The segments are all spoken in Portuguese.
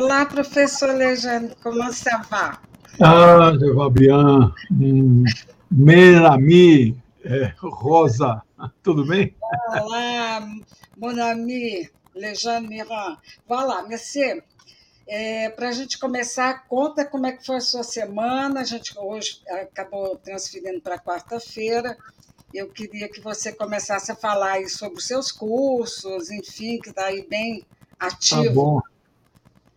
Olá, professor Alexandre, como você vai? Ah, je vais bien. Hum, é, Rosa, tudo bem? Olá, mon ami, Alexandre Miran. Voilà, monsieur. É, Para a gente começar, conta como é que foi a sua semana. A gente hoje acabou transferindo para quarta-feira. Eu queria que você começasse a falar sobre os seus cursos, enfim, que está aí bem ativo. Tá bom.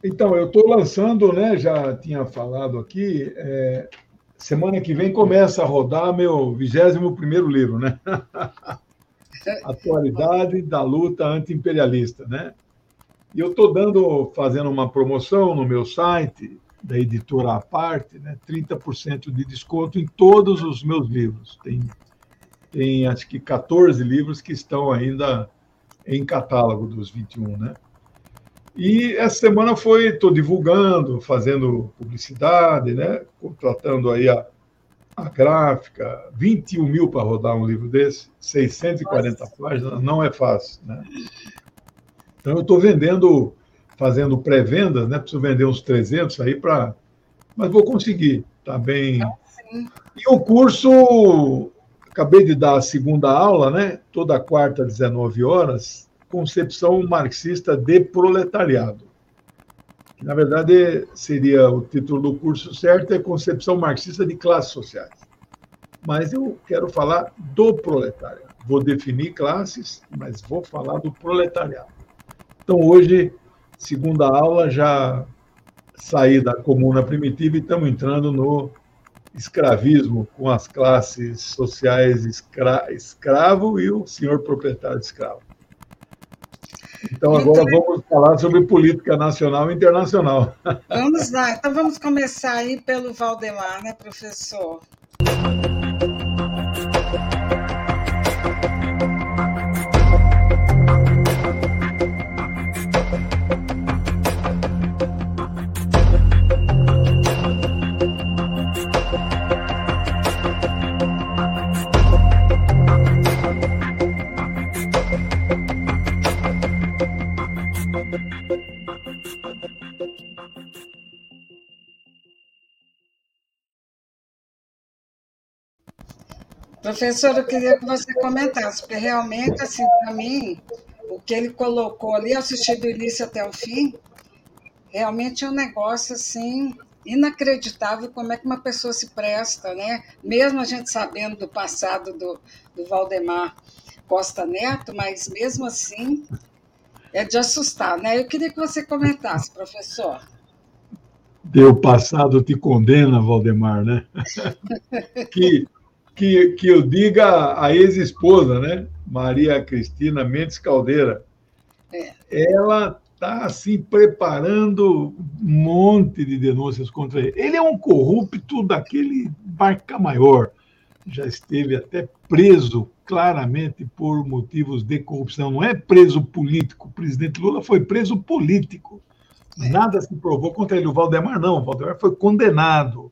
Então, eu estou lançando, né? Já tinha falado aqui. é, semana que vem começa a rodar meu 21 primeiro livro, né? Atualidade da luta anti-imperialista, né? E eu estou dando, fazendo uma promoção no meu site da editora à parte, né? 30% de desconto em todos os meus livros. Tem, tem acho que 14 livros que estão ainda em catálogo dos 21, né? E essa semana foi, estou divulgando, fazendo publicidade, né? contratando aí a, a gráfica, 21 mil para rodar um livro desse, 640 páginas, não é fácil. Né? Então, eu estou vendendo, fazendo pré-vendas, né? preciso vender uns 300 aí para. Mas vou conseguir, tá bem. E o curso, acabei de dar a segunda aula, né? toda quarta, 19 horas, concepção marxista de proletariado. Na verdade, seria o título do curso certo, é concepção marxista de classes sociais. Mas eu quero falar do proletariado. Vou definir classes, mas vou falar do proletariado. Então, hoje, segunda aula, já saí da comuna primitiva e estamos entrando no escravismo com as classes sociais escra escravo e o senhor proprietário de escravo. Então, agora vamos falar sobre política nacional e internacional. Vamos lá, então vamos começar aí pelo Valdemar, né, professor? Professor, eu queria que você comentasse, porque realmente, assim, para mim, o que ele colocou ali, eu assisti do início até o fim, realmente é um negócio, assim, inacreditável como é que uma pessoa se presta, né? Mesmo a gente sabendo do passado do, do Valdemar Costa Neto, mas mesmo assim é de assustar, né? Eu queria que você comentasse, professor. Teu passado te condena, Valdemar, né? que que, que eu diga a ex-esposa, né? Maria Cristina Mendes Caldeira. É. Ela está assim preparando um monte de denúncias contra ele. Ele é um corrupto daquele barca maior. Já esteve até preso claramente por motivos de corrupção. Não é preso político. O presidente Lula foi preso político. É. Nada se provou contra ele. O Valdemar não. O Valdemar foi condenado,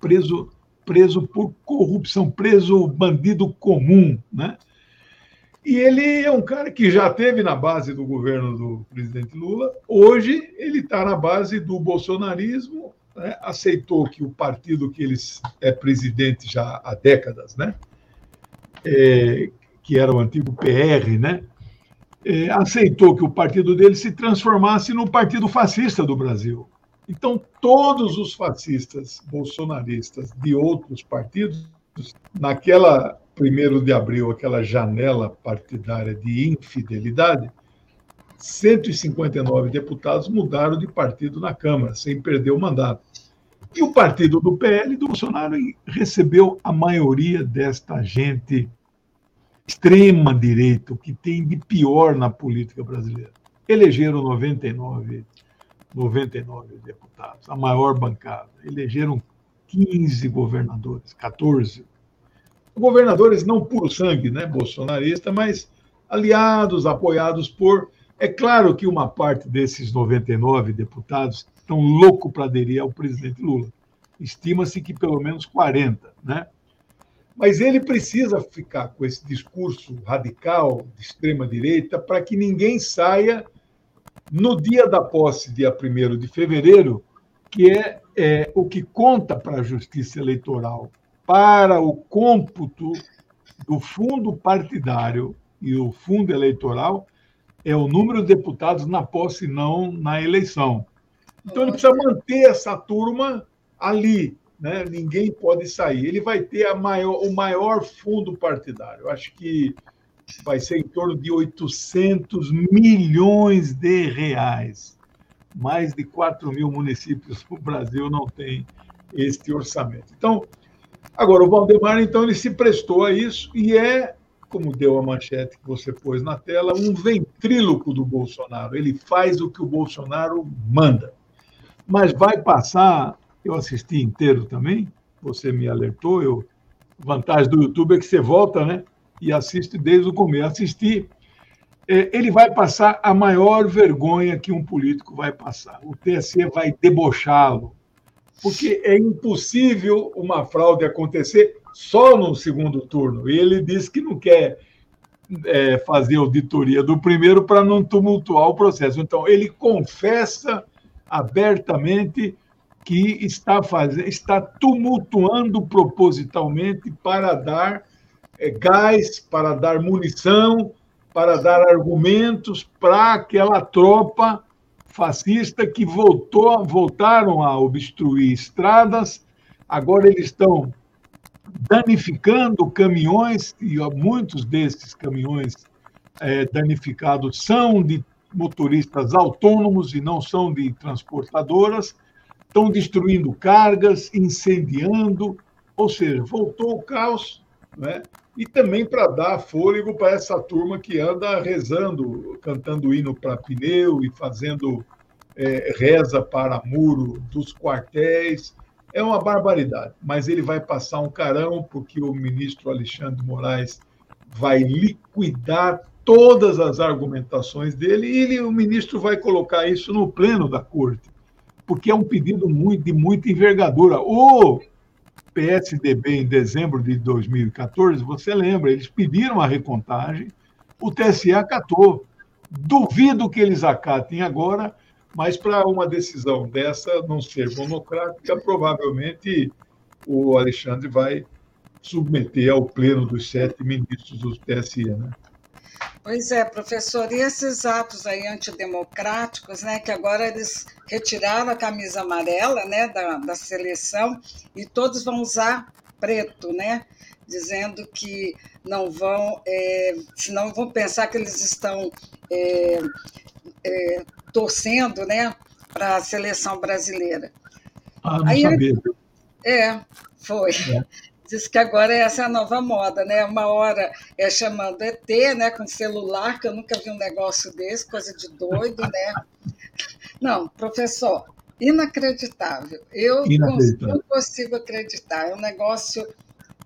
preso preso por corrupção, preso bandido comum, né? E ele é um cara que já teve na base do governo do presidente Lula. Hoje ele está na base do bolsonarismo. Né? Aceitou que o partido que ele é presidente já há décadas, né? É, que era o antigo PR, né? É, aceitou que o partido dele se transformasse no partido fascista do Brasil. Então, todos os fascistas bolsonaristas de outros partidos, naquela primeiro de abril, aquela janela partidária de infidelidade, 159 deputados mudaram de partido na Câmara, sem perder o mandato. E o partido do PL do Bolsonaro recebeu a maioria desta gente extrema direita, o que tem de pior na política brasileira. Elegeram 99 99 deputados, a maior bancada. Elegeram 15 governadores, 14. Governadores não por sangue, né, bolsonarista, mas aliados, apoiados por. É claro que uma parte desses 99 deputados estão loucos para aderir ao presidente Lula. Estima-se que pelo menos 40, né? Mas ele precisa ficar com esse discurso radical de extrema direita para que ninguém saia no dia da posse, dia 1 de fevereiro, que é, é o que conta para a Justiça Eleitoral, para o cômputo do fundo partidário e o fundo eleitoral, é o número de deputados na posse, não na eleição. Então, ele precisa manter essa turma ali, né? ninguém pode sair. Ele vai ter maior, o maior fundo partidário. Eu acho que vai ser em torno de 800 milhões de reais. Mais de 4 mil municípios no Brasil não têm este orçamento. Então, agora, o Valdemar, então, ele se prestou a isso e é, como deu a manchete que você pôs na tela, um ventríloco do Bolsonaro. Ele faz o que o Bolsonaro manda. Mas vai passar, eu assisti inteiro também, você me alertou, eu, vantagem do YouTube é que você volta, né? E assiste desde o começo. Assistir, é, ele vai passar a maior vergonha que um político vai passar. O TSE vai debochá-lo, porque é impossível uma fraude acontecer só no segundo turno. E ele diz que não quer é, fazer auditoria do primeiro para não tumultuar o processo. Então, ele confessa abertamente que está, fazendo, está tumultuando propositalmente para dar gás, para dar munição, para dar argumentos para aquela tropa fascista que voltou, voltaram a obstruir estradas. Agora eles estão danificando caminhões, e muitos desses caminhões é, danificados são de motoristas autônomos e não são de transportadoras, estão destruindo cargas, incendiando, ou seja, voltou o caos né? E também para dar fôlego para essa turma que anda rezando, cantando hino para pneu e fazendo é, reza para muro dos quartéis. É uma barbaridade, mas ele vai passar um carão, porque o ministro Alexandre Moraes vai liquidar todas as argumentações dele e ele, o ministro vai colocar isso no pleno da corte, porque é um pedido muito, de muita envergadura. O PSDB em dezembro de 2014, você lembra, eles pediram a recontagem, o TSE acatou. Duvido que eles acatem agora, mas para uma decisão dessa não ser monocrática, provavelmente o Alexandre vai submeter ao pleno dos sete ministros do TSE. Né? Pois é, professor, e esses atos aí antidemocráticos, né, que agora eles retiraram a camisa amarela, né, da, da seleção e todos vão usar preto, né, dizendo que não vão, é, senão vão pensar que eles estão é, é, torcendo, né, para a seleção brasileira. Ah, não aí, sabia. É, foi. É. Diz que agora essa é a nova moda, né? Uma hora é chamando ET, né? Com celular, que eu nunca vi um negócio desse, coisa de doido, né? Não, professor, inacreditável. Eu inacreditável. não consigo acreditar. É um negócio,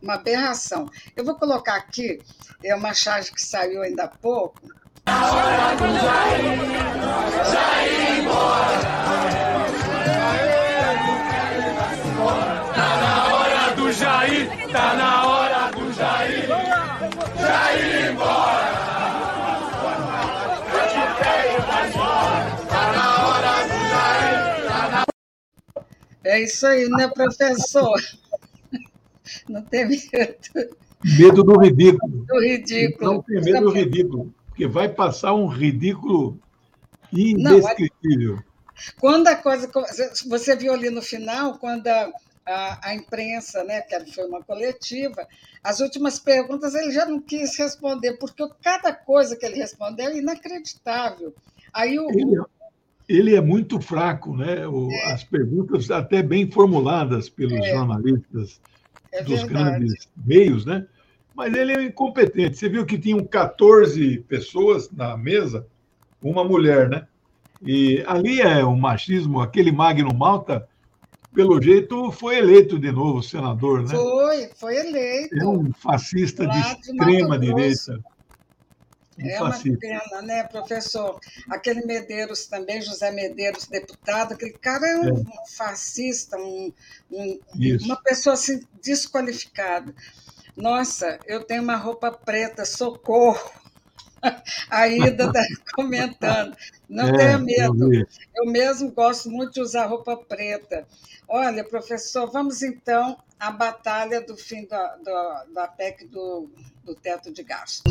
uma aberração. Eu vou colocar aqui, é uma charge que saiu ainda há pouco. A hora do Jair, Jair embora. Jair, tá na hora do Jair. Jair embora. Tá na hora do Jair. Tá na... É isso aí, né, professor? Não tem medo. Medo do ridículo. Do ridículo. Não tem medo do ridículo, porque vai passar um ridículo indescritível. Não, quando a coisa. Você viu ali no final, quando a, a, a, imprensa, né, que foi uma coletiva, as últimas perguntas ele já não quis responder, porque cada coisa que ele respondeu é inacreditável. Aí o, ele, é, ele é muito fraco, né? O, é. As perguntas até bem formuladas pelos é. jornalistas é dos grandes meios, né? Mas ele é incompetente. Você viu que tinham 14 pessoas na mesa, uma mulher, né? E ali é o machismo, aquele Magno Malta pelo jeito, foi eleito de novo senador, né? Foi, foi eleito. É um fascista de extrema direita. Um é fascista. uma pena, né, professor? Aquele Medeiros também, José Medeiros, deputado, aquele cara é um, é. um fascista, um, um uma pessoa assim, desqualificada. Nossa, eu tenho uma roupa preta, socorro! A Ida está comentando. Não é, tenha medo. Eu, eu mesmo gosto muito de usar roupa preta. Olha, professor, vamos então à batalha do fim da, da, da PEC do, do teto de gasto.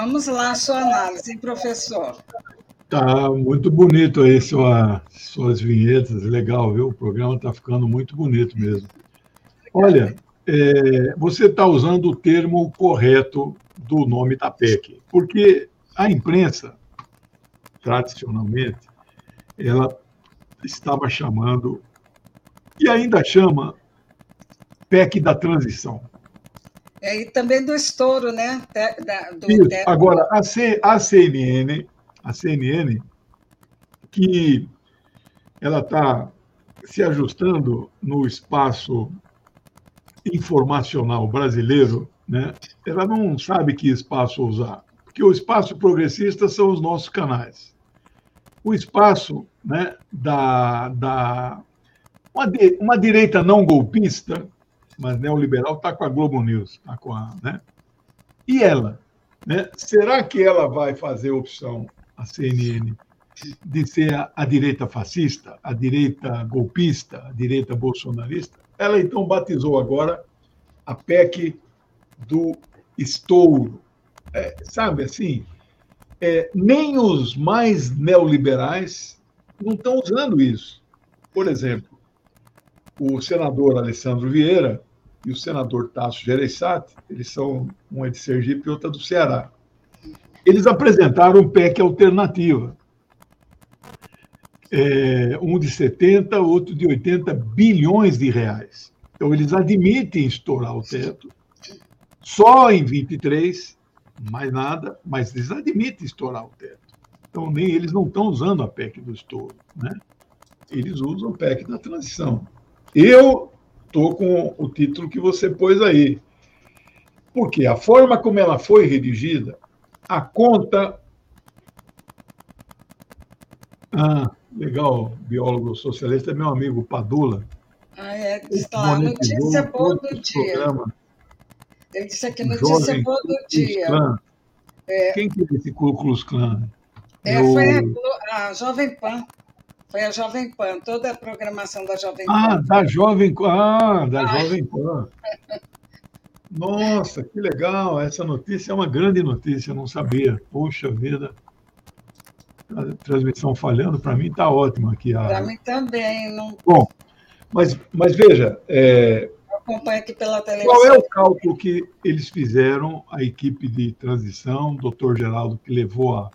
Vamos lá, sua análise, professor? Tá muito bonito aí sua, suas vinhetas, legal, viu? O programa está ficando muito bonito mesmo. Olha, é, você está usando o termo correto do nome da PEC, porque a imprensa, tradicionalmente, ela estava chamando, e ainda chama, PEC da transição. É, e também do estouro, né? Da, do, Isso. Agora, a, C, a CNN, a CNN, que ela está se ajustando no espaço informacional brasileiro, né? ela não sabe que espaço usar, porque o espaço progressista são os nossos canais. O espaço né, da, da uma, uma direita não golpista mas neoliberal está com a Globo News, está com a, né? E ela, né? Será que ela vai fazer opção a CNN de ser a, a, direita fascista, a direita golpista, a direita bolsonarista? Ela então batizou agora a PEC do estouro. É, sabe assim, é, nem os mais neoliberais não estão usando isso. Por exemplo, o senador Alessandro Vieira e o senador Tasso Gereissati, eles são um é de Sergipe e outra do Ceará. Eles apresentaram um PEC alternativa. É, um de 70, outro de 80 bilhões de reais. Então, eles admitem estourar o teto só em 23, mais nada, mas eles admitem estourar o teto. Então, nem eles não estão usando a PEC do estouro, né? Eles usam a PEC da transição. Eu estou com o título que você pôs aí. Porque a forma como ela foi redigida, a conta. Ah, legal, biólogo socialista, é meu amigo Padula. Ah, é, está notícia boa do dia. Programa. Ele disse aqui notícia boa do dia. É. Quem que é esse Ku Klux Klan? É, Eu... Foi a, a Jovem Pan. Foi a Jovem Pan, toda a programação da Jovem Pan. Ah, da Jovem Ah, da ah. Jovem Pan. Nossa, que legal! Essa notícia é uma grande notícia, não sabia. Puxa vida. A transmissão falhando, para mim está ótimo aqui. A... Para mim também. Não... Bom, mas, mas veja. É... Aqui pela televisão. Qual é o cálculo que eles fizeram, a equipe de transição, o doutor Geraldo, que levou a,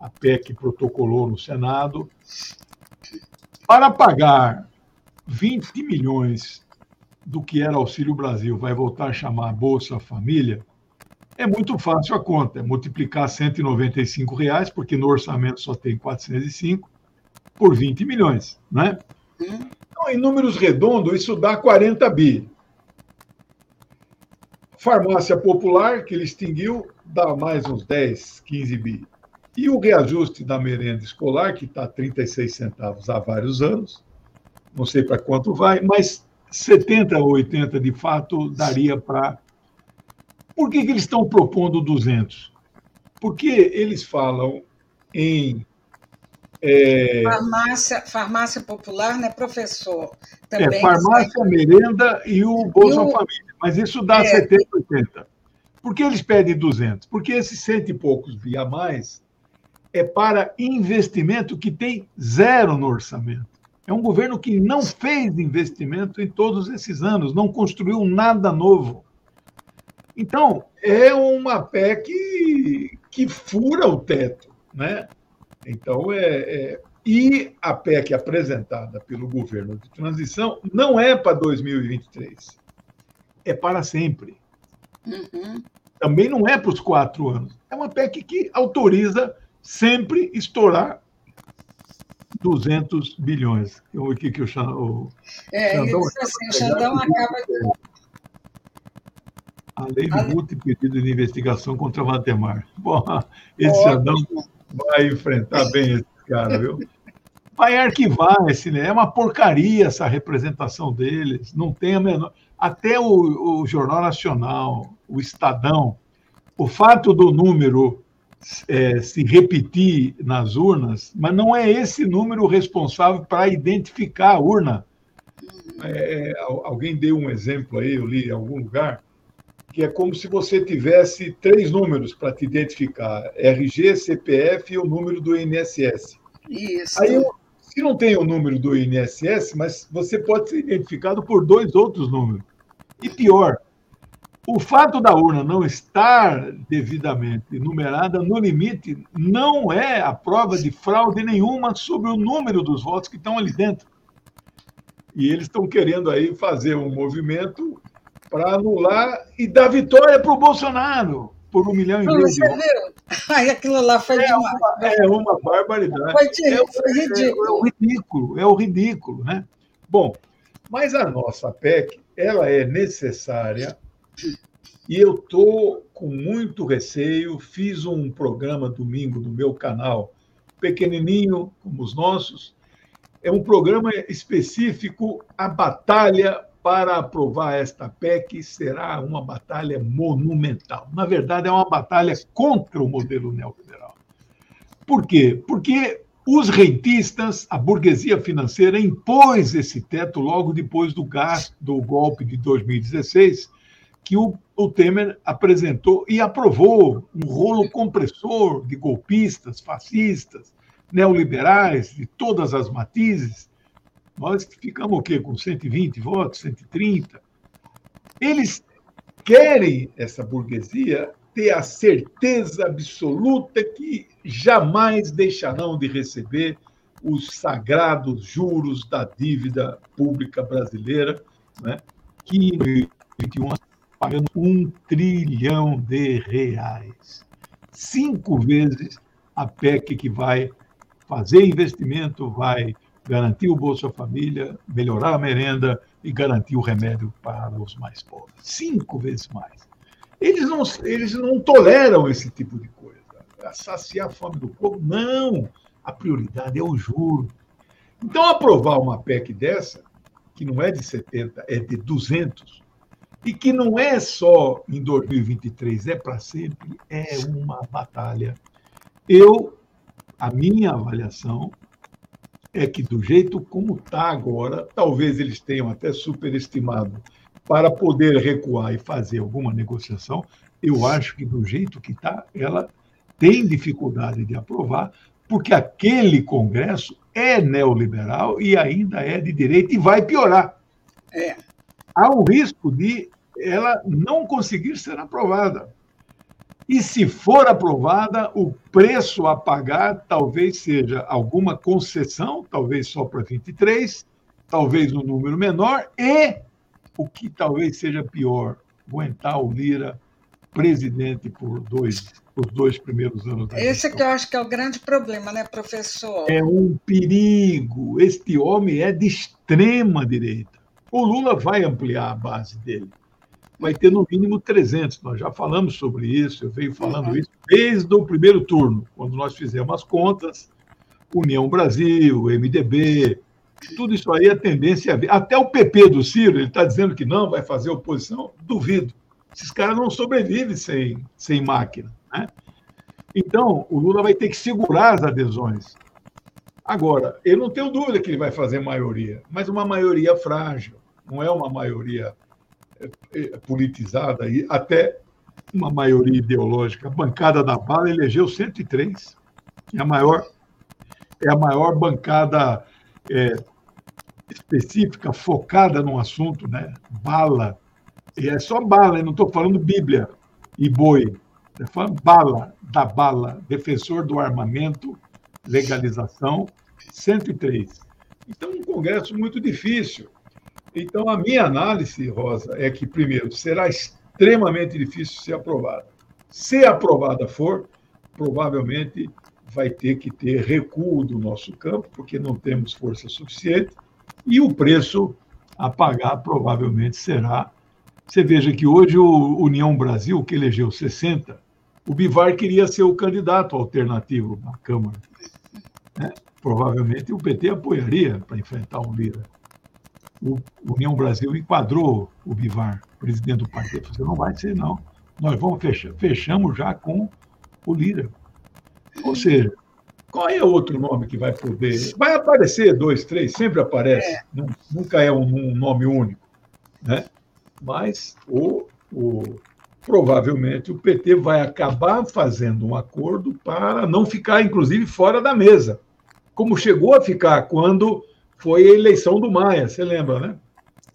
a PEC, protocolou no Senado, para pagar 20 milhões do que era Auxílio Brasil, vai voltar a chamar Bolsa Família, é muito fácil a conta, é multiplicar 195 reais, porque no orçamento só tem 405, por 20 milhões, né? Então, em números redondos, isso dá 40 bi. Farmácia Popular, que ele extinguiu, dá mais uns 10, 15 bi. E o reajuste da merenda escolar, que está 36 centavos há vários anos, não sei para quanto vai, mas 70 ou 80 de fato daria para. Por que, que eles estão propondo 200? Porque eles falam em. É... Farmácia, farmácia popular, né, professor? Também é, farmácia, merenda e o Bolsa e o... Família. Mas isso dá é... 70, 80. Por que eles pedem 200? Porque esses cento e poucos via mais é para investimento que tem zero no orçamento. É um governo que não fez investimento em todos esses anos, não construiu nada novo. Então, é uma PEC que fura o teto. Né? Então, é, é... E a PEC apresentada pelo governo de transição não é para 2023, é para sempre. Uhum. Também não é para os quatro anos. É uma PEC que autoriza sempre estourar 200 bilhões. O que, que o, o é, Xandão, assim, o Xandão acaba. A lei do multi pedido de investigação contra Valdemar. Bom, esse Xandão vai enfrentar bem esse cara, viu? Vai arquivar esse, né? É uma porcaria essa representação deles. Não tem a menor. Até o, o Jornal Nacional, o Estadão, o fato do número é, se repetir nas urnas, mas não é esse número responsável para identificar a urna. É, alguém deu um exemplo aí, eu li em algum lugar, que é como se você tivesse três números para te identificar: RG, CPF e o número do INSS. Isso. Aí, se não tem o número do INSS, mas você pode ser identificado por dois outros números. E pior, o fato da urna não estar devidamente numerada, no limite, não é a prova de fraude nenhuma sobre o número dos votos que estão ali dentro. E eles estão querendo aí fazer um movimento para anular e dar vitória para o Bolsonaro por um milhão e meio de votos. Aí aquilo lá foi é demais. Uma, é uma barbaridade. Foi, de, é, foi ridículo. É, é o ridículo, é o ridículo, né? Bom, mas a nossa PEC, ela é necessária e eu estou com muito receio. Fiz um programa domingo no meu canal, pequenininho, como os nossos. É um programa específico, a batalha para aprovar esta PEC será uma batalha monumental. Na verdade, é uma batalha contra o modelo neoliberal. Por quê? Porque os rentistas, a burguesia financeira, impôs esse teto logo depois do gasto do golpe de 2016 que o, o Temer apresentou e aprovou um rolo compressor de golpistas, fascistas, neoliberais, de todas as matizes. Nós ficamos o quê? Com 120 votos, 130. Eles querem, essa burguesia, ter a certeza absoluta que jamais deixarão de receber os sagrados juros da dívida pública brasileira, né, que em 2021 pagando um trilhão de reais. Cinco vezes a PEC que vai fazer investimento, vai garantir o Bolsa Família, melhorar a merenda e garantir o remédio para os mais pobres. Cinco vezes mais. Eles não, eles não toleram esse tipo de coisa. Saciar a fome do povo, não. A prioridade é o juro. Então, aprovar uma PEC dessa, que não é de 70, é de 200, e que não é só em 2023, é para sempre, é uma batalha. Eu, a minha avaliação é que do jeito como está agora, talvez eles tenham até superestimado para poder recuar e fazer alguma negociação, eu acho que do jeito que está, ela tem dificuldade de aprovar, porque aquele Congresso é neoliberal e ainda é de direita e vai piorar. É há um risco de ela não conseguir ser aprovada. E se for aprovada, o preço a pagar talvez seja alguma concessão, talvez só para 23, talvez um número menor, e o que talvez seja pior, aguentar o Lira presidente por dois, por dois primeiros anos. Da Esse é que eu acho que é o grande problema, né, professor? É um perigo. Este homem é de extrema direita. O Lula vai ampliar a base dele. Vai ter no mínimo 300. Nós já falamos sobre isso, eu venho falando uhum. isso desde o primeiro turno, quando nós fizemos as contas. União Brasil, MDB, tudo isso aí a tendência é. Até o PP do Ciro, ele está dizendo que não, vai fazer oposição. Duvido. Esses caras não sobrevivem sem, sem máquina. Né? Então, o Lula vai ter que segurar as adesões. Agora, eu não tenho dúvida que ele vai fazer maioria, mas uma maioria frágil não é uma maioria é, é, politizada, e até uma maioria ideológica. A bancada da bala elegeu 103, é a maior, é a maior bancada é, específica, focada num assunto, né? bala. E é só bala, eu não estou falando Bíblia e boi. Estou falando bala, da bala, defensor do armamento, legalização, 103. Então, um congresso muito difícil. Então, a minha análise, Rosa, é que, primeiro, será extremamente difícil ser aprovada. Se aprovada for, provavelmente vai ter que ter recuo do nosso campo, porque não temos força suficiente, e o preço a pagar provavelmente será. Você veja que hoje o União Brasil, que elegeu 60, o Bivar queria ser o candidato alternativo na Câmara. Né? Provavelmente o PT apoiaria para enfrentar o Lira. O União Brasil enquadrou o Bivar, presidente do partido. Você não vai ser, não. Nós vamos fechar. Fechamos já com o Lira. Ou seja, qual é outro nome que vai poder? Vai aparecer dois, três, sempre aparece. É. Nunca é um, um, nome único. Né? Mas o, o, provavelmente o PT vai acabar fazendo um acordo para não ficar, inclusive, fora da mesa. Como chegou a ficar quando foi a eleição do Maia, você lembra, né?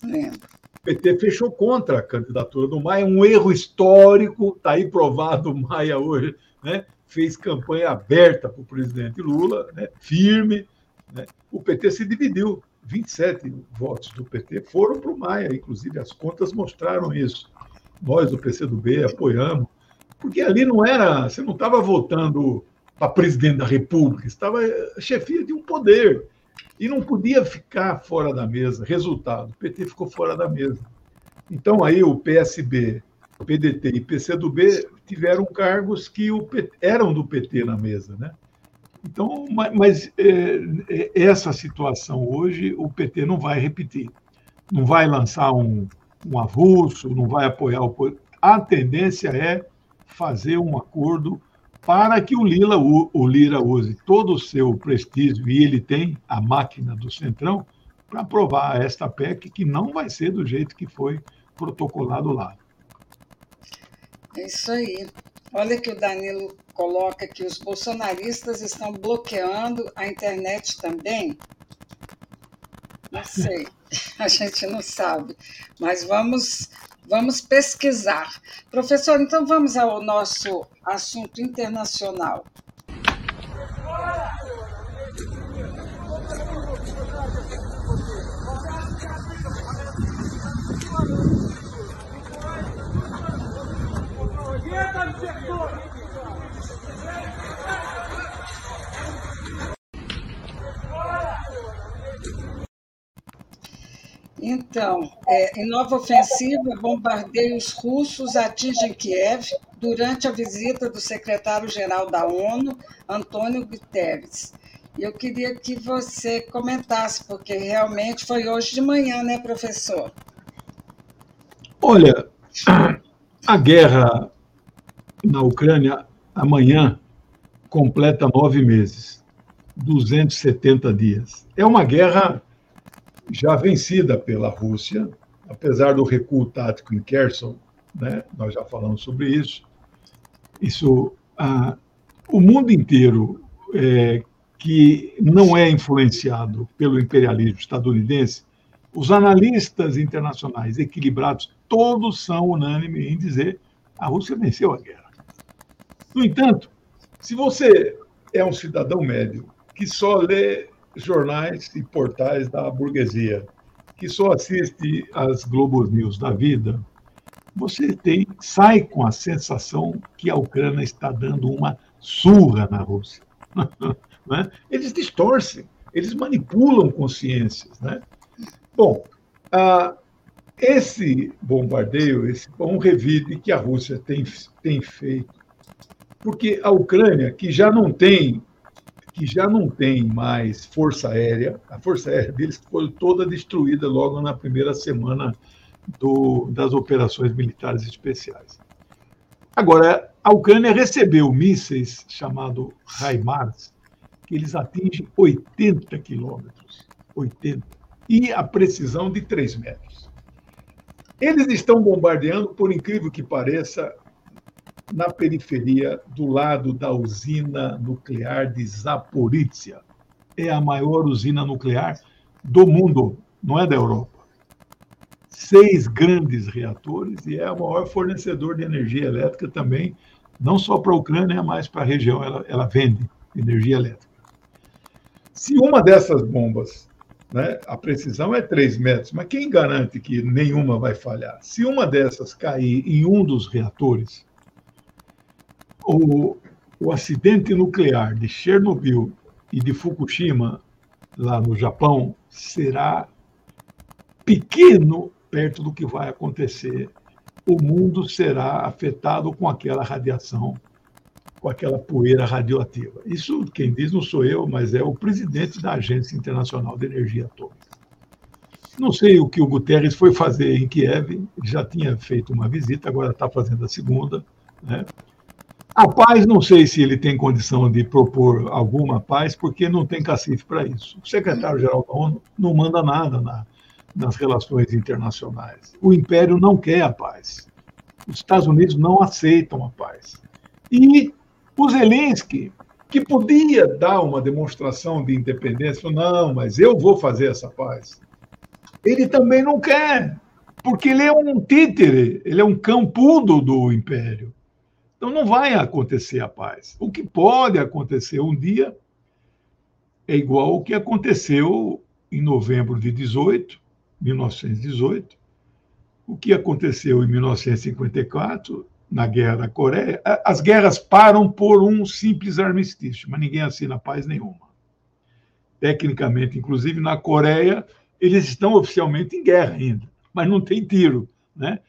Lembro. O PT fechou contra a candidatura do Maia, um erro histórico, está aí provado o Maia hoje, né? fez campanha aberta para o presidente Lula, né? firme. Né? O PT se dividiu, 27 votos do PT foram para o Maia, inclusive as contas mostraram isso. Nós do PCdoB apoiamos, porque ali não era, você não estava votando para presidente da República, estava chefia de um poder e não podia ficar fora da mesa. Resultado, o PT ficou fora da mesa. Então aí o PSB, PDT e PCdoB tiveram cargos que o PT, eram do PT na mesa, né? Então, mas, é, é, essa situação hoje o PT não vai repetir, não vai lançar um, um avulso, não vai apoiar o a tendência é fazer um acordo para que o Lila o Lira use todo o seu prestígio e ele tem a máquina do Centrão para aprovar esta PEC que não vai ser do jeito que foi protocolado lá. É isso aí. Olha que o Danilo coloca que os bolsonaristas estão bloqueando a internet também. Não sei, a gente não sabe, mas vamos vamos pesquisar. Professor, então vamos ao nosso assunto internacional. Então, é, em nova ofensiva, bombardeios russos atingem Kiev durante a visita do secretário-geral da ONU, Antônio Guterres. Eu queria que você comentasse, porque realmente foi hoje de manhã, né, professor? Olha, a guerra na Ucrânia amanhã completa nove meses, 270 dias. É uma guerra já vencida pela Rússia, apesar do recuo tático em Kherson, né? nós já falamos sobre isso. Isso, ah, o mundo inteiro é, que não é influenciado pelo imperialismo estadunidense, os analistas internacionais equilibrados, todos são unânimes em dizer a Rússia venceu a guerra. No entanto, se você é um cidadão médio que só lê jornais e portais da burguesia, que só assiste às Globo News da vida, você tem sai com a sensação que a Ucrânia está dando uma surra na Rússia. Né? Eles distorcem, eles manipulam consciências. Né? Bom, esse bombardeio, esse um revide que a Rússia tem, tem feito, porque a Ucrânia, que já não tem que já não tem mais força aérea, a força aérea deles foi toda destruída logo na primeira semana do, das operações militares especiais. Agora, a Ucrânia recebeu mísseis chamado HIMARS, que eles atingem 80 quilômetros, 80, e a precisão de 3 metros. Eles estão bombardeando, por incrível que pareça, na periferia, do lado da usina nuclear de Zaporizhia. É a maior usina nuclear do mundo, não é da Europa. Seis grandes reatores e é o maior fornecedor de energia elétrica também, não só para a Ucrânia, mas para a região. Ela, ela vende energia elétrica. Se uma dessas bombas né? a precisão é 3 metros, mas quem garante que nenhuma vai falhar? Se uma dessas cair em um dos reatores, o, o acidente nuclear de Chernobyl e de Fukushima, lá no Japão, será pequeno perto do que vai acontecer. O mundo será afetado com aquela radiação com aquela poeira radioativa. Isso quem diz não sou eu, mas é o presidente da Agência Internacional de Energia Atômica. Não sei o que o Guterres foi fazer em Kiev, já tinha feito uma visita, agora está fazendo a segunda. Né? A paz, não sei se ele tem condição de propor alguma paz, porque não tem cacife para isso. O secretário-geral da ONU não manda nada na, nas relações internacionais. O império não quer a paz. Os Estados Unidos não aceitam a paz. E o Zelensky, que podia dar uma demonstração de independência, não, mas eu vou fazer essa paz. Ele também não quer, porque ele é um títere, ele é um campudo do império. Então não vai acontecer a paz. O que pode acontecer um dia é igual o que aconteceu em novembro de 18, 1918, o que aconteceu em 1954 na Guerra da Coreia, as guerras param por um simples armistício, mas ninguém assina paz nenhuma. Tecnicamente, inclusive na Coreia, eles estão oficialmente em guerra ainda, mas não tem tiro, né?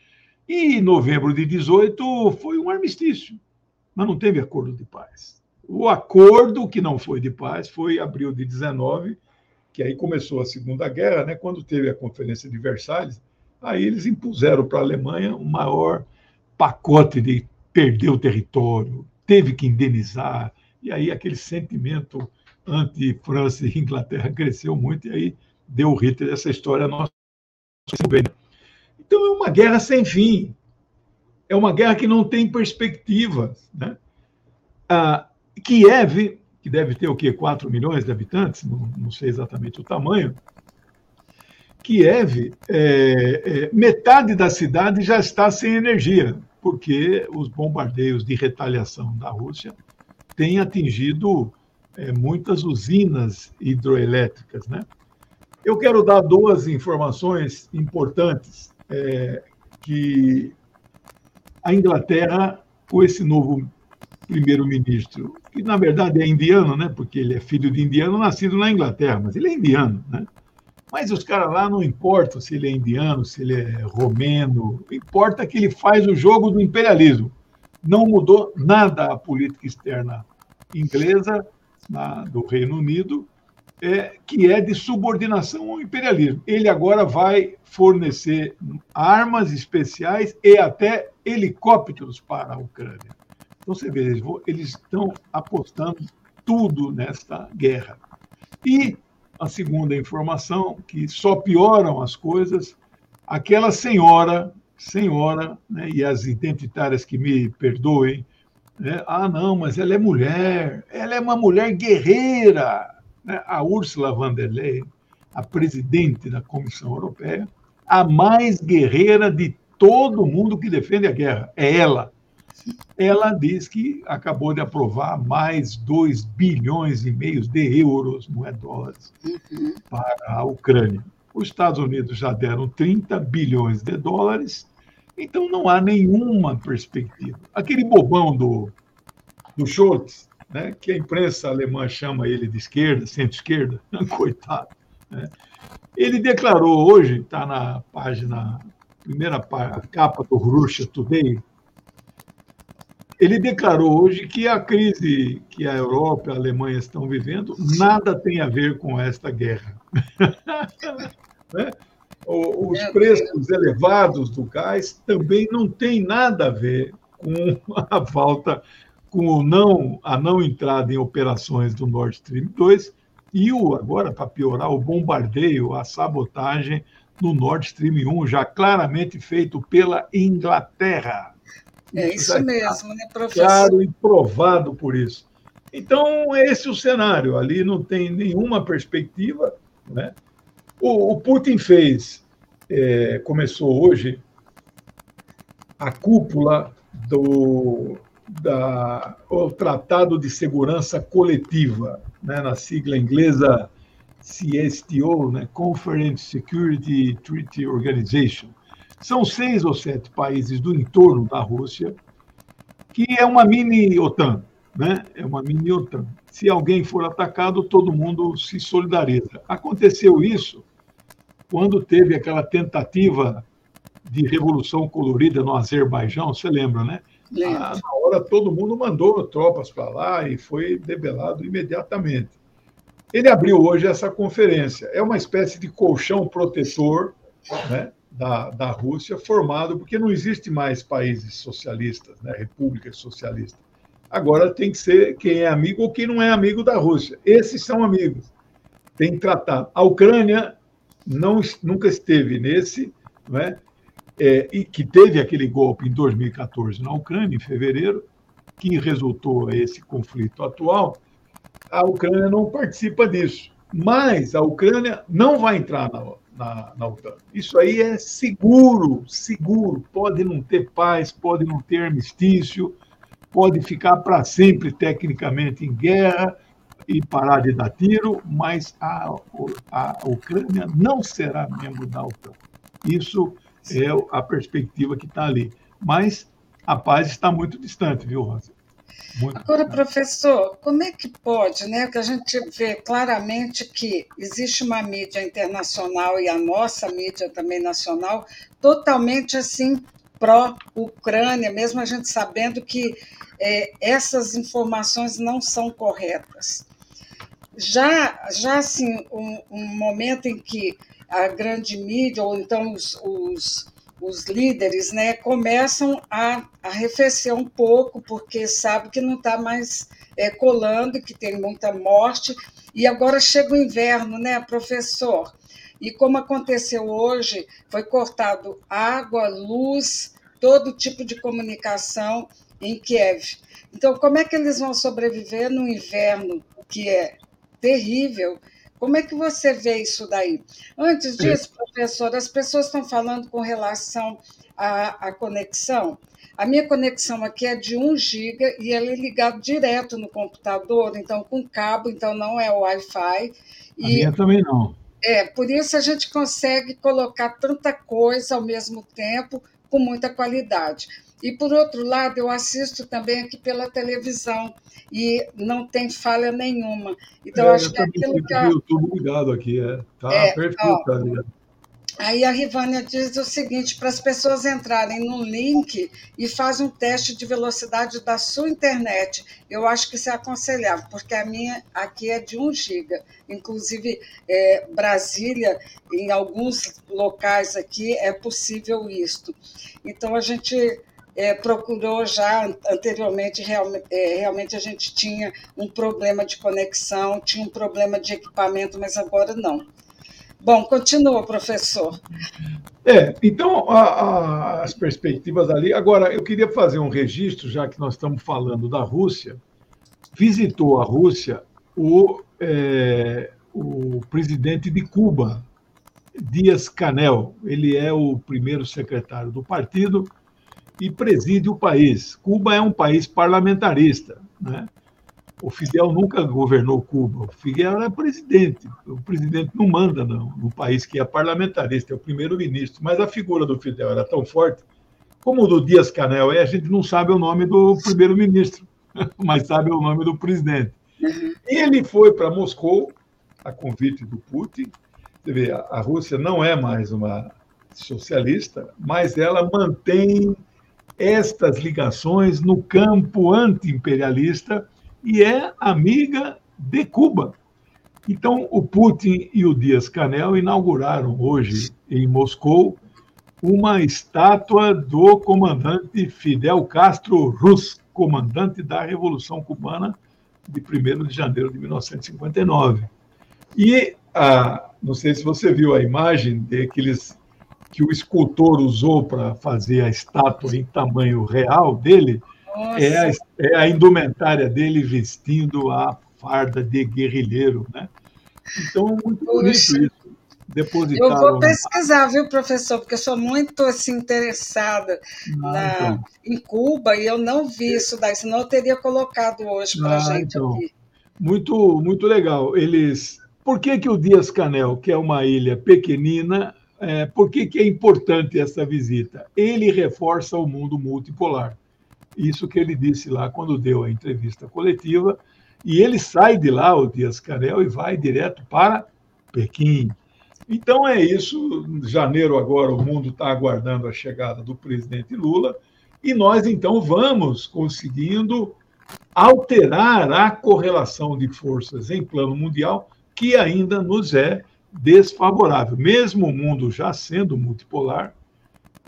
E em novembro de 18 foi um armistício, mas não teve acordo de paz. O acordo que não foi de paz foi abril de 19, que aí começou a Segunda Guerra, né? Quando teve a Conferência de Versalhes, aí eles impuseram para a Alemanha o maior pacote de perder o território, teve que indenizar, e aí aquele sentimento anti-França e Inglaterra cresceu muito, e aí deu o Hitler essa história nossa. Então é uma guerra sem fim, é uma guerra que não tem perspectiva. Né? Ah, Kiev, que deve ter o quê? 4 milhões de habitantes, não, não sei exatamente o tamanho, Kiev, é, é, metade da cidade já está sem energia, porque os bombardeios de retaliação da Rússia têm atingido é, muitas usinas hidroelétricas. Né? Eu quero dar duas informações importantes é, que a Inglaterra, com esse novo primeiro-ministro, que na verdade é indiano, né? porque ele é filho de indiano nascido na Inglaterra, mas ele é indiano, né? Mas os caras lá não importa se ele é indiano, se ele é romeno, importa que ele faz o jogo do imperialismo. Não mudou nada a política externa inglesa, na, do Reino Unido, é, que é de subordinação ao imperialismo. Ele agora vai fornecer armas especiais e até helicópteros para a Ucrânia. Então você vê, eles estão apostando tudo nesta guerra. E a segunda informação, que só pioram as coisas, aquela senhora, senhora, né, e as identitárias que me perdoem, né, ah, não, mas ela é mulher, ela é uma mulher guerreira. Né, a Ursula von der Leyen, a presidente da Comissão Europeia, a mais guerreira de todo mundo que defende a guerra, é ela ela diz que acabou de aprovar mais 2 bilhões e meio de euros, não é dólares, uhum. para a Ucrânia. Os Estados Unidos já deram 30 bilhões de dólares, então não há nenhuma perspectiva. Aquele bobão do, do Scholz, né, que a imprensa alemã chama ele de esquerda, centro-esquerda, coitado, né, ele declarou hoje, está na página, primeira capa do Russia Today, ele declarou hoje que a crise que a Europa e a Alemanha estão vivendo nada tem a ver com esta guerra. né? Os preços elevados do gás também não têm nada a ver com a falta, com não, a não entrada em operações do Nord Stream 2 e o, agora, para piorar, o bombardeio, a sabotagem do Nord Stream 1, já claramente feito pela Inglaterra. É isso mesmo, né, professor? Claro e provado por isso. Então, esse é o cenário. Ali não tem nenhuma perspectiva. Né? O, o Putin fez, é, começou hoje, a cúpula do da, o Tratado de Segurança Coletiva, né, na sigla inglesa CSTO, né? Conference Security Treaty Organization. São seis ou sete países do entorno da Rússia, que é uma mini OTAN, né? É uma mini OTAN. Se alguém for atacado, todo mundo se solidariza. Aconteceu isso quando teve aquela tentativa de revolução colorida no Azerbaijão, você lembra, né? Ah, na hora todo mundo mandou tropas para lá e foi debelado imediatamente. Ele abriu hoje essa conferência. É uma espécie de colchão protetor né, da, da Rússia, formado, porque não existe mais países socialistas, né, repúblicas socialistas. Agora tem que ser quem é amigo ou quem não é amigo da Rússia. Esses são amigos. Tem tratar. A Ucrânia não, nunca esteve nesse, né? É, e que teve aquele golpe em 2014 na Ucrânia, em fevereiro, que resultou esse conflito atual, a Ucrânia não participa disso. Mas a Ucrânia não vai entrar na, na, na OTAN. Isso aí é seguro, seguro. Pode não ter paz, pode não ter armistício, pode ficar para sempre tecnicamente em guerra e parar de dar tiro, mas a, a Ucrânia não será membro da OTAN. Isso é a perspectiva que está ali. Mas a paz está muito distante, viu, Rosa? Muito Agora, distante. professor, como é que pode, né? Que a gente vê claramente que existe uma mídia internacional e a nossa mídia também nacional totalmente assim pró-Ucrânia, mesmo a gente sabendo que é, essas informações não são corretas. Já, já assim, um, um momento em que a grande mídia, ou então os, os, os líderes, né, começam a arrefecer um pouco, porque sabe que não está mais é, colando, que tem muita morte. E agora chega o inverno, né, professor? E como aconteceu hoje, foi cortado água, luz, todo tipo de comunicação em Kiev. Então, como é que eles vão sobreviver no inverno que é terrível como é que você vê isso daí? Antes disso, professor, as pessoas estão falando com relação à, à conexão. A minha conexão aqui é de 1 giga e ele é ligado direto no computador, então com cabo, então não é Wi-Fi. E, a minha também não. É, por isso a gente consegue colocar tanta coisa ao mesmo tempo com muita qualidade. E, por outro lado, eu assisto também aqui pela televisão e não tem falha nenhuma. Então, é, acho que aquilo que. A... YouTube ligado aqui, é. Tá é, perfeito, ó, tá. Aí a Rivânia diz o seguinte: para as pessoas entrarem no link e faz um teste de velocidade da sua internet. Eu acho que isso é aconselhável, porque a minha aqui é de 1 giga. Inclusive, é, Brasília, em alguns locais aqui, é possível isto. Então, a gente é, procurou já anteriormente, real, é, realmente a gente tinha um problema de conexão, tinha um problema de equipamento, mas agora não. Bom, continua, professor. É, então, a, a, as perspectivas ali. Agora, eu queria fazer um registro, já que nós estamos falando da Rússia. Visitou a Rússia o, é, o presidente de Cuba, Dias Canel. Ele é o primeiro secretário do partido e preside o país. Cuba é um país parlamentarista. Né? O Fidel nunca governou Cuba, o Fidel é presidente. O presidente não manda não, no país que é parlamentarista, é o primeiro-ministro. Mas a figura do Fidel era tão forte, como o do Dias Canel a gente não sabe o nome do primeiro-ministro, mas sabe o nome do presidente. Ele foi para Moscou, a convite do Putin. Você vê, a Rússia não é mais uma socialista, mas ela mantém estas ligações no campo anti-imperialista e é amiga de Cuba. Então, o Putin e o Dias-Canel inauguraram hoje em Moscou uma estátua do comandante Fidel Castro Rus, comandante da Revolução Cubana de 1 de janeiro de 1959. E, ah, não sei se você viu a imagem daqueles que o escultor usou para fazer a estátua em tamanho real dele é a, é a, indumentária dele vestindo a farda de guerrilheiro, né? Então, muito bonito isso. Depositado eu vou pesquisar, viu, professor? Porque eu sou muito assim, interessada ah, na, então. em Cuba e eu não vi isso daí, senão eu teria colocado hoje para a ah, gente então. aqui. Muito, muito legal. Eles por que, que o Dias Canel, que é uma ilha pequenina, é, por que, que é importante essa visita? Ele reforça o mundo multipolar. Isso que ele disse lá quando deu a entrevista coletiva. E ele sai de lá, o Dias Canel, e vai direto para Pequim. Então é isso. Em janeiro agora o mundo está aguardando a chegada do presidente Lula e nós então vamos conseguindo alterar a correlação de forças em plano mundial que ainda nos é desfavorável. Mesmo o mundo já sendo multipolar,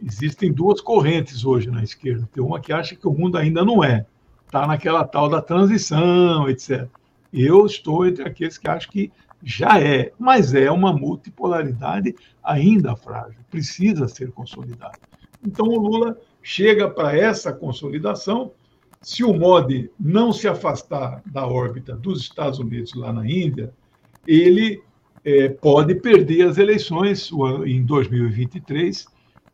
existem duas correntes hoje na esquerda. Tem uma que acha que o mundo ainda não é, está naquela tal da transição, etc. Eu estou entre aqueles que acham que já é, mas é uma multipolaridade ainda frágil, precisa ser consolidada. Então o Lula chega para essa consolidação. Se o Modi não se afastar da órbita dos Estados Unidos lá na Índia, ele é, pode perder as eleições em 2023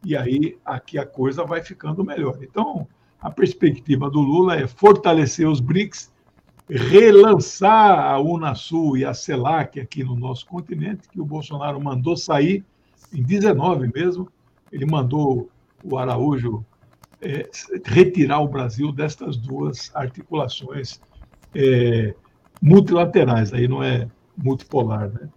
e aí aqui a coisa vai ficando melhor. Então, a perspectiva do Lula é fortalecer os BRICS relançar a Unasul e a CELAC aqui no nosso continente, que o Bolsonaro mandou sair em 19 mesmo. Ele mandou o Araújo é, retirar o Brasil destas duas articulações é, multilaterais, aí não é multipolar. Né?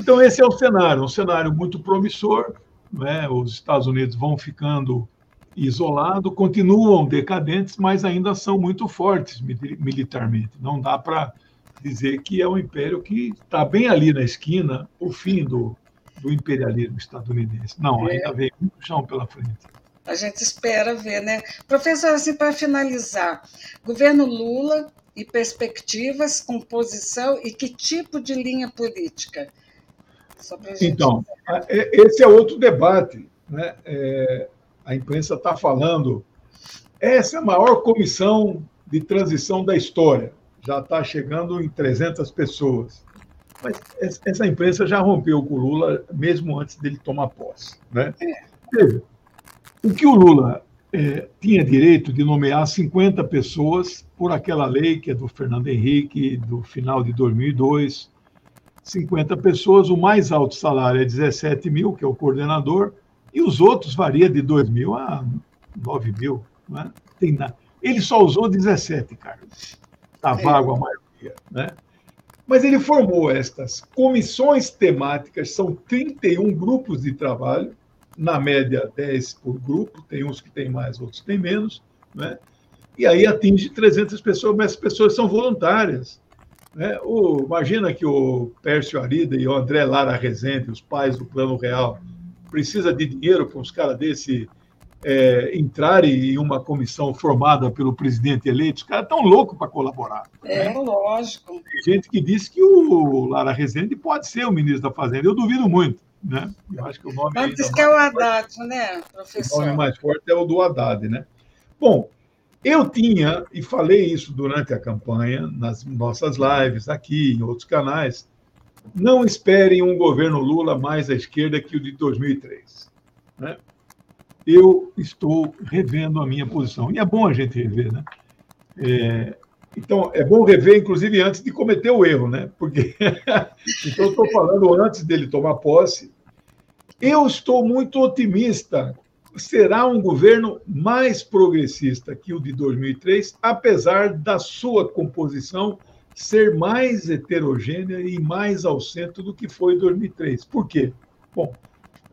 Então, esse é o cenário, um cenário muito promissor. Né? Os Estados Unidos vão ficando isolado, continuam decadentes, mas ainda são muito fortes militarmente. Não dá para dizer que é um império que está bem ali na esquina, o fim do, do imperialismo estadunidense. Não, é. ainda vem muito chão pela frente. A gente espera ver, né? Professor, assim, para finalizar, governo Lula e perspectivas, composição e que tipo de linha política? Então, esse é outro debate. Né? É, a imprensa está falando, essa é a maior comissão de transição da história, já está chegando em 300 pessoas. Mas essa imprensa já rompeu com o Lula mesmo antes dele tomar posse. Né? Veja, o que o Lula é, tinha direito de nomear 50 pessoas por aquela lei que é do Fernando Henrique, do final de 2002. 50 pessoas, o mais alto salário é 17 mil, que é o coordenador, e os outros varia de 2 mil a 9 mil. Né? Tem nada. Ele só usou 17, Carlos. Está é. vago a maioria. Né? Mas ele formou estas comissões temáticas, são 31 grupos de trabalho, na média 10 por grupo, tem uns que têm mais, outros têm menos, né? e aí atinge 300 pessoas, mas as pessoas são voluntárias. Né? O, imagina que o Pércio Arida e o André Lara Rezende, os pais do Plano Real, precisa de dinheiro para uns caras desse é, entrarem em uma comissão formada pelo presidente eleito. Os caras estão loucos para colaborar. É, né? lógico. Tem gente que diz que o Lara Rezende pode ser o ministro da Fazenda. Eu duvido muito. Né? Eu acho que o nome. Antes que é o Haddad, né, professor? O nome mais forte é o do Haddad, né? Bom, eu tinha, e falei isso durante a campanha, nas nossas lives aqui, em outros canais, não esperem um governo Lula mais à esquerda que o de 2003. Né? Eu estou revendo a minha posição. E é bom a gente rever, né? É, então, é bom rever, inclusive, antes de cometer o erro, né? Porque. então, estou falando antes dele tomar posse. Eu estou muito otimista. Será um governo mais progressista que o de 2003, apesar da sua composição ser mais heterogênea e mais ao centro do que foi em 2003. Por quê? Bom,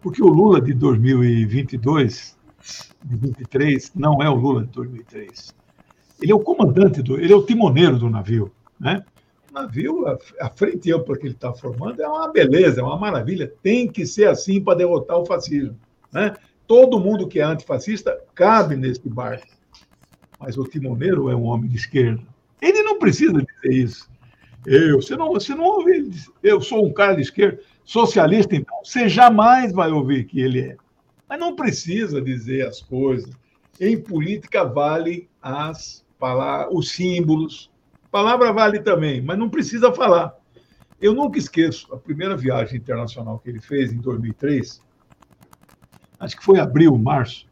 porque o Lula de 2022, de 23, não é o Lula de 2003. Ele é o comandante, do, ele é o timoneiro do navio. Né? O navio, a, a frente ampla que ele está formando é uma beleza, é uma maravilha. Tem que ser assim para derrotar o fascismo. Né? Todo mundo que é antifascista cabe nesse barco. Mas o timoneiro é um homem de esquerda ele não precisa dizer isso. Eu, você não, você não ouve ele dizer, eu sou um cara de esquerda, socialista, então, você jamais vai ouvir que ele é. Mas não precisa dizer as coisas. Em política vale as palavras, os símbolos. Palavra vale também, mas não precisa falar. Eu nunca esqueço a primeira viagem internacional que ele fez em 2003. Acho que foi abril, março.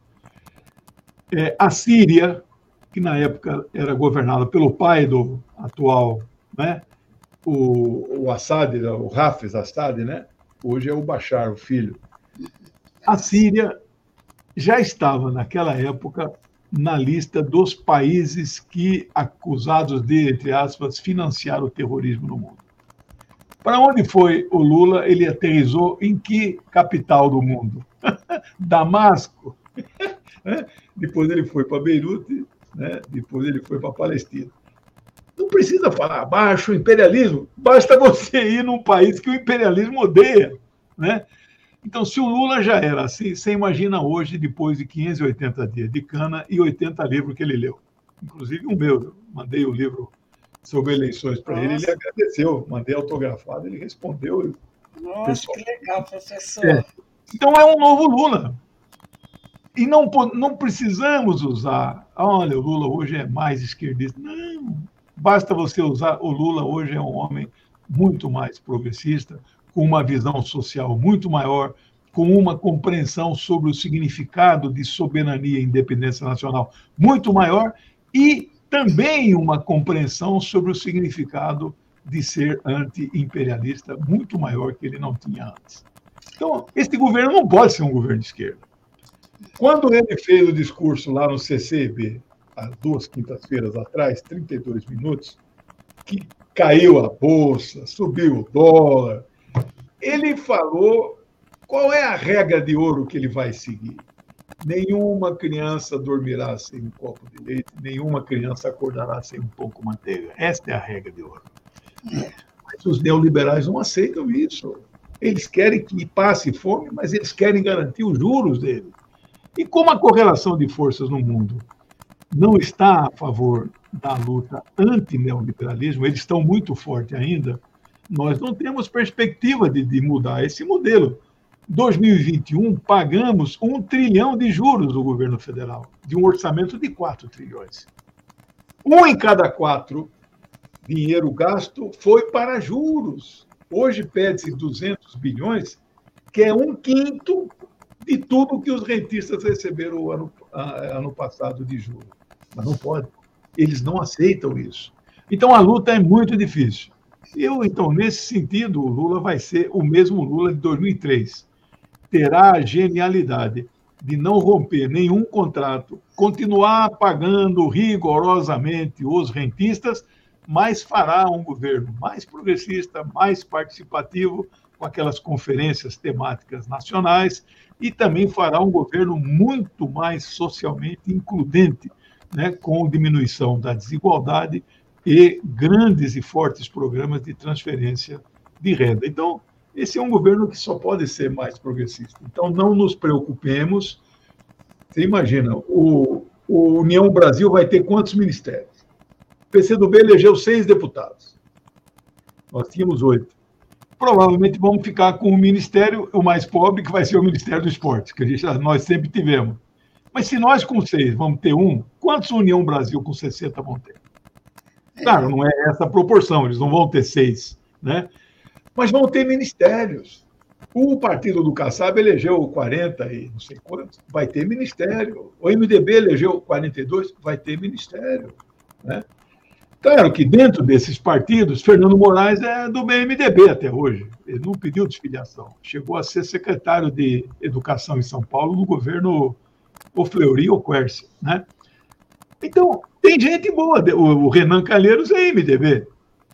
É, a Síria que na época era governada pelo pai do atual né, o, o Assad, o Hafez Assad, né? hoje é o Bashar, o filho. A Síria já estava, naquela época, na lista dos países que acusados de, entre aspas, financiar o terrorismo no mundo. Para onde foi o Lula? Ele aterrizou em que capital do mundo? Damasco. Depois ele foi para Beirute, né? depois ele foi para Palestina. Não precisa falar baixo imperialismo, basta você ir num país que o imperialismo odeia. Né? Então, se o Lula já era assim, você imagina hoje, depois de 580 dias de cana e 80 livros que ele leu. Inclusive o meu, eu mandei o livro sobre eleições para ele, ele agradeceu, mandei autografado, ele respondeu. Nossa, que legal, professor. É. Então é um novo Lula. E não, não precisamos usar, olha, o Lula hoje é mais esquerdista. Não, basta você usar, o Lula hoje é um homem muito mais progressista, com uma visão social muito maior, com uma compreensão sobre o significado de soberania e independência nacional muito maior e também uma compreensão sobre o significado de ser anti-imperialista muito maior que ele não tinha antes. Então, este governo não pode ser um governo de esquerda. Quando ele fez o discurso lá no CCB, há duas quintas-feiras atrás, 32 minutos, que caiu a bolsa, subiu o dólar, ele falou qual é a regra de ouro que ele vai seguir. Nenhuma criança dormirá sem um copo de leite, nenhuma criança acordará sem um pão com manteiga. Esta é a regra de ouro. Mas os neoliberais não aceitam isso. Eles querem que passe fome, mas eles querem garantir os juros dele. E como a correlação de forças no mundo não está a favor da luta anti-neoliberalismo, eles estão muito fortes ainda, nós não temos perspectiva de, de mudar esse modelo. 2021, pagamos um trilhão de juros do governo federal, de um orçamento de 4 trilhões. Um em cada quatro dinheiro gasto foi para juros. Hoje pede-se 200 bilhões, que é um quinto de tudo que os rentistas receberam ano, ano passado de juros. Mas não pode. Eles não aceitam isso. Então a luta é muito difícil. Eu, então, nesse sentido, o Lula vai ser o mesmo Lula de 2003. Terá a genialidade de não romper nenhum contrato, continuar pagando rigorosamente os rentistas, mas fará um governo mais progressista, mais participativo, com aquelas conferências temáticas nacionais, e também fará um governo muito mais socialmente includente, né, com diminuição da desigualdade e grandes e fortes programas de transferência de renda. Então, esse é um governo que só pode ser mais progressista. Então, não nos preocupemos. Você imagina, o, o União Brasil vai ter quantos ministérios? O PCdoB elegeu seis deputados. Nós tínhamos oito. Provavelmente vamos ficar com o ministério, o mais pobre, que vai ser o Ministério do Esporte, que a gente, nós sempre tivemos. Mas se nós com seis vamos ter um, quantos União Brasil com 60 vão ter? Claro, não é essa proporção, eles não vão ter seis, né? Mas vão ter ministérios. O partido do Kassab elegeu 40 e não sei quantos, vai ter ministério. O MDB elegeu 42, vai ter ministério. Né? Claro que dentro desses partidos, Fernando Moraes é do MDB até hoje. Ele não pediu desfiliação. Chegou a ser secretário de Educação em São Paulo no governo o Fleury ou Quercia, né? Então, tem gente boa. O Renan Calheiros é MDB.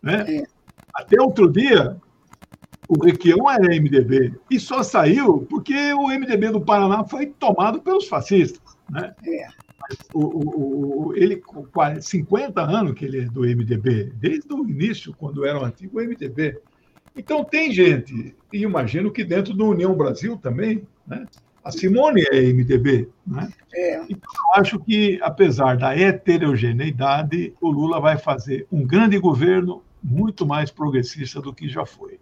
Né? É. Até outro dia, o Requião era MDB. E só saiu porque o MDB do Paraná foi tomado pelos fascistas. Né? É. O, o, o, ele, com 50 anos que ele é do MDB, desde o início, quando era o antigo MDB. Então, tem gente, e imagino que dentro do União Brasil também, né? A Simone é MDB, né? É. Então, eu acho que, apesar da heterogeneidade, o Lula vai fazer um grande governo muito mais progressista do que já foi.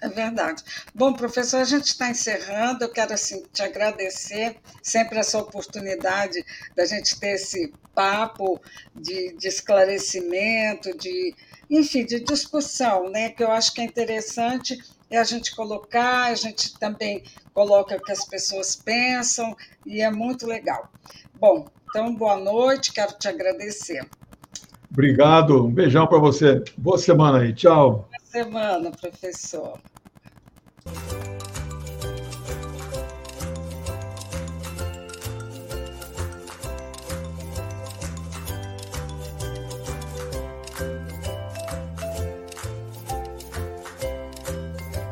É verdade. Bom, professor, a gente está encerrando. Eu quero assim, te agradecer sempre essa oportunidade da gente ter esse papo de, de esclarecimento, de, enfim, de discussão, né? Que eu acho que é interessante é a gente colocar, a gente também coloca o que as pessoas pensam, e é muito legal. Bom, então, boa noite, quero te agradecer. Obrigado, um beijão para você. Boa semana aí, tchau semana, professor.